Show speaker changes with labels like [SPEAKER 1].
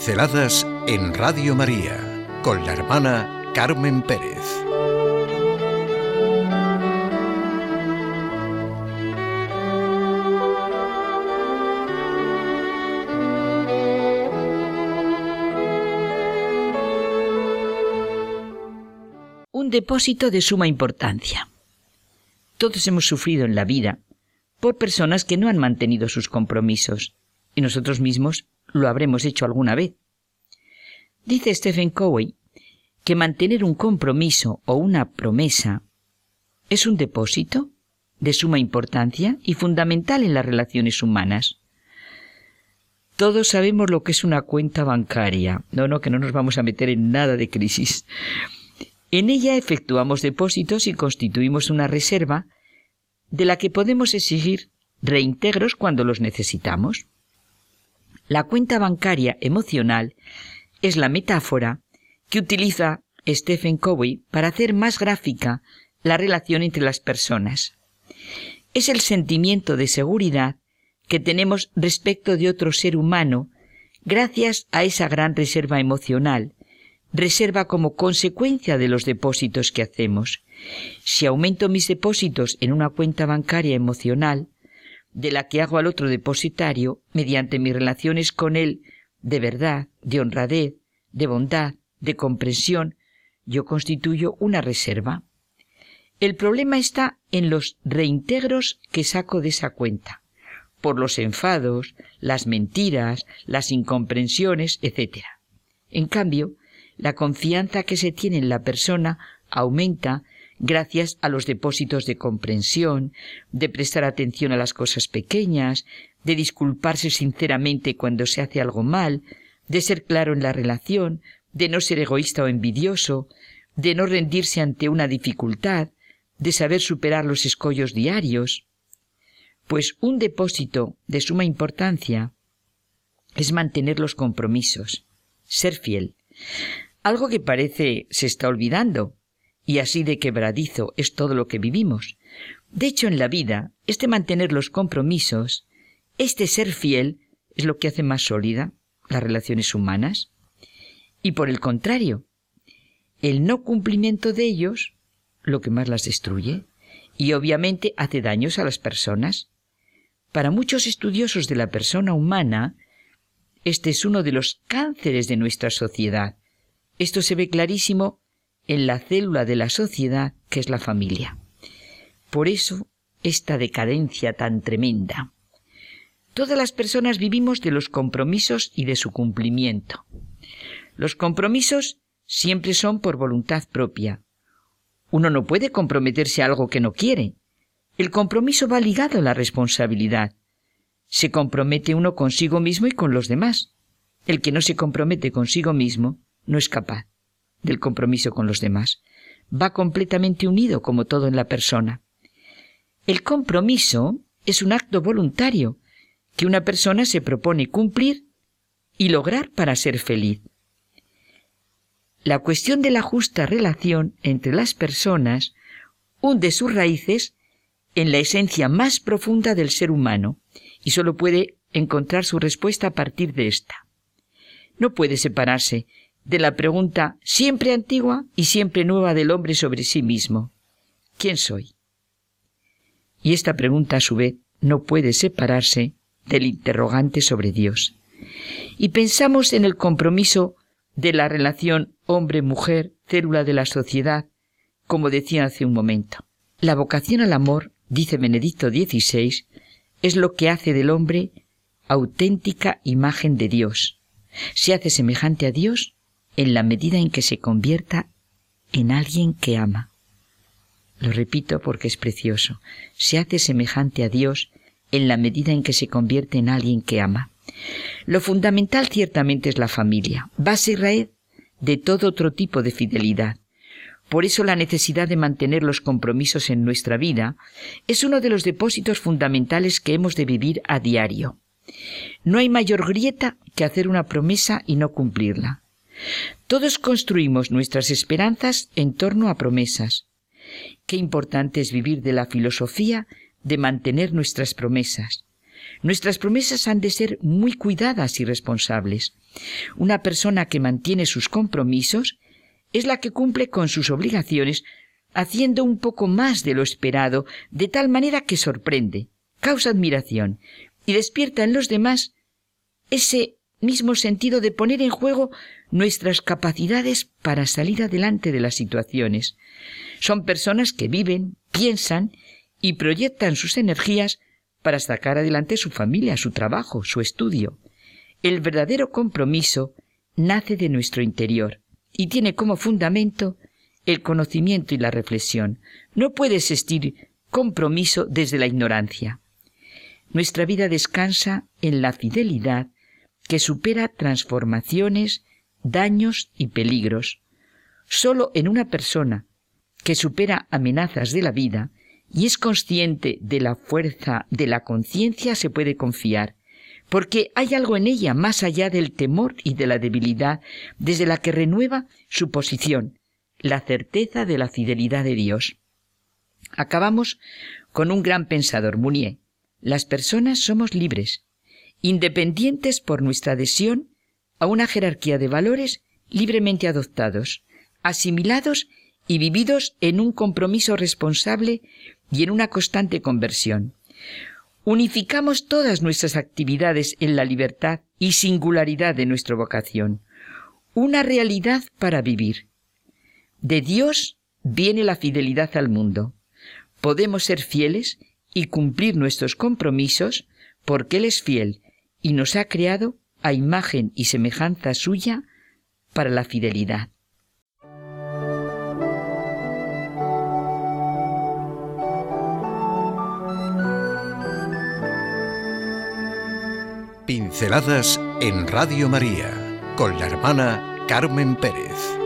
[SPEAKER 1] Pinceladas en Radio María con la hermana Carmen Pérez.
[SPEAKER 2] Un depósito de suma importancia. Todos hemos sufrido en la vida por personas que no han mantenido sus compromisos y nosotros mismos lo habremos hecho alguna vez. Dice Stephen Covey que mantener un compromiso o una promesa es un depósito de suma importancia y fundamental en las relaciones humanas. Todos sabemos lo que es una cuenta bancaria. No, no, que no nos vamos a meter en nada de crisis. En ella efectuamos depósitos y constituimos una reserva de la que podemos exigir reintegros cuando los necesitamos. La cuenta bancaria emocional es la metáfora que utiliza Stephen Covey para hacer más gráfica la relación entre las personas. Es el sentimiento de seguridad que tenemos respecto de otro ser humano gracias a esa gran reserva emocional, reserva como consecuencia de los depósitos que hacemos. Si aumento mis depósitos en una cuenta bancaria emocional, de la que hago al otro depositario mediante mis relaciones con él de verdad, de honradez, de bondad, de comprensión, yo constituyo una reserva. El problema está en los reintegros que saco de esa cuenta, por los enfados, las mentiras, las incomprensiones, etc. En cambio, la confianza que se tiene en la persona aumenta gracias a los depósitos de comprensión, de prestar atención a las cosas pequeñas, de disculparse sinceramente cuando se hace algo mal, de ser claro en la relación, de no ser egoísta o envidioso, de no rendirse ante una dificultad, de saber superar los escollos diarios. Pues un depósito de suma importancia es mantener los compromisos, ser fiel. Algo que parece se está olvidando, y así de quebradizo es todo lo que vivimos. De hecho, en la vida, este mantener los compromisos, este ser fiel, es lo que hace más sólida las relaciones humanas. Y por el contrario, el no cumplimiento de ellos, lo que más las destruye, y obviamente hace daños a las personas. Para muchos estudiosos de la persona humana, este es uno de los cánceres de nuestra sociedad. Esto se ve clarísimo en la célula de la sociedad que es la familia. Por eso, esta decadencia tan tremenda. Todas las personas vivimos de los compromisos y de su cumplimiento. Los compromisos siempre son por voluntad propia. Uno no puede comprometerse a algo que no quiere. El compromiso va ligado a la responsabilidad. Se compromete uno consigo mismo y con los demás. El que no se compromete consigo mismo no es capaz del compromiso con los demás. Va completamente unido como todo en la persona. El compromiso es un acto voluntario que una persona se propone cumplir y lograr para ser feliz. La cuestión de la justa relación entre las personas hunde sus raíces en la esencia más profunda del ser humano y solo puede encontrar su respuesta a partir de esta. No puede separarse de la pregunta siempre antigua y siempre nueva del hombre sobre sí mismo. ¿Quién soy? Y esta pregunta a su vez no puede separarse del interrogante sobre Dios. Y pensamos en el compromiso de la relación hombre-mujer, célula de la sociedad, como decía hace un momento. La vocación al amor, dice Benedicto XVI, es lo que hace del hombre auténtica imagen de Dios. Se hace semejante a Dios en la medida en que se convierta en alguien que ama. Lo repito porque es precioso. Se hace semejante a Dios en la medida en que se convierte en alguien que ama. Lo fundamental ciertamente es la familia, base y raíz de todo otro tipo de fidelidad. Por eso la necesidad de mantener los compromisos en nuestra vida es uno de los depósitos fundamentales que hemos de vivir a diario. No hay mayor grieta que hacer una promesa y no cumplirla. Todos construimos nuestras esperanzas en torno a promesas. Qué importante es vivir de la filosofía de mantener nuestras promesas. Nuestras promesas han de ser muy cuidadas y responsables. Una persona que mantiene sus compromisos es la que cumple con sus obligaciones haciendo un poco más de lo esperado, de tal manera que sorprende, causa admiración y despierta en los demás ese mismo sentido de poner en juego nuestras capacidades para salir adelante de las situaciones. Son personas que viven, piensan y proyectan sus energías para sacar adelante su familia, su trabajo, su estudio. El verdadero compromiso nace de nuestro interior y tiene como fundamento el conocimiento y la reflexión. No puede existir compromiso desde la ignorancia. Nuestra vida descansa en la fidelidad que supera transformaciones, daños y peligros. Solo en una persona que supera amenazas de la vida y es consciente de la fuerza de la conciencia se puede confiar, porque hay algo en ella más allá del temor y de la debilidad, desde la que renueva su posición, la certeza de la fidelidad de Dios. Acabamos con un gran pensador, Mounier. Las personas somos libres, independientes por nuestra adhesión a una jerarquía de valores libremente adoptados, asimilados y vividos en un compromiso responsable y en una constante conversión. Unificamos todas nuestras actividades en la libertad y singularidad de nuestra vocación, una realidad para vivir. De Dios viene la fidelidad al mundo. Podemos ser fieles y cumplir nuestros compromisos porque Él es fiel y nos ha creado a imagen y semejanza suya para la fidelidad.
[SPEAKER 1] Pinceladas en Radio María con la hermana Carmen Pérez.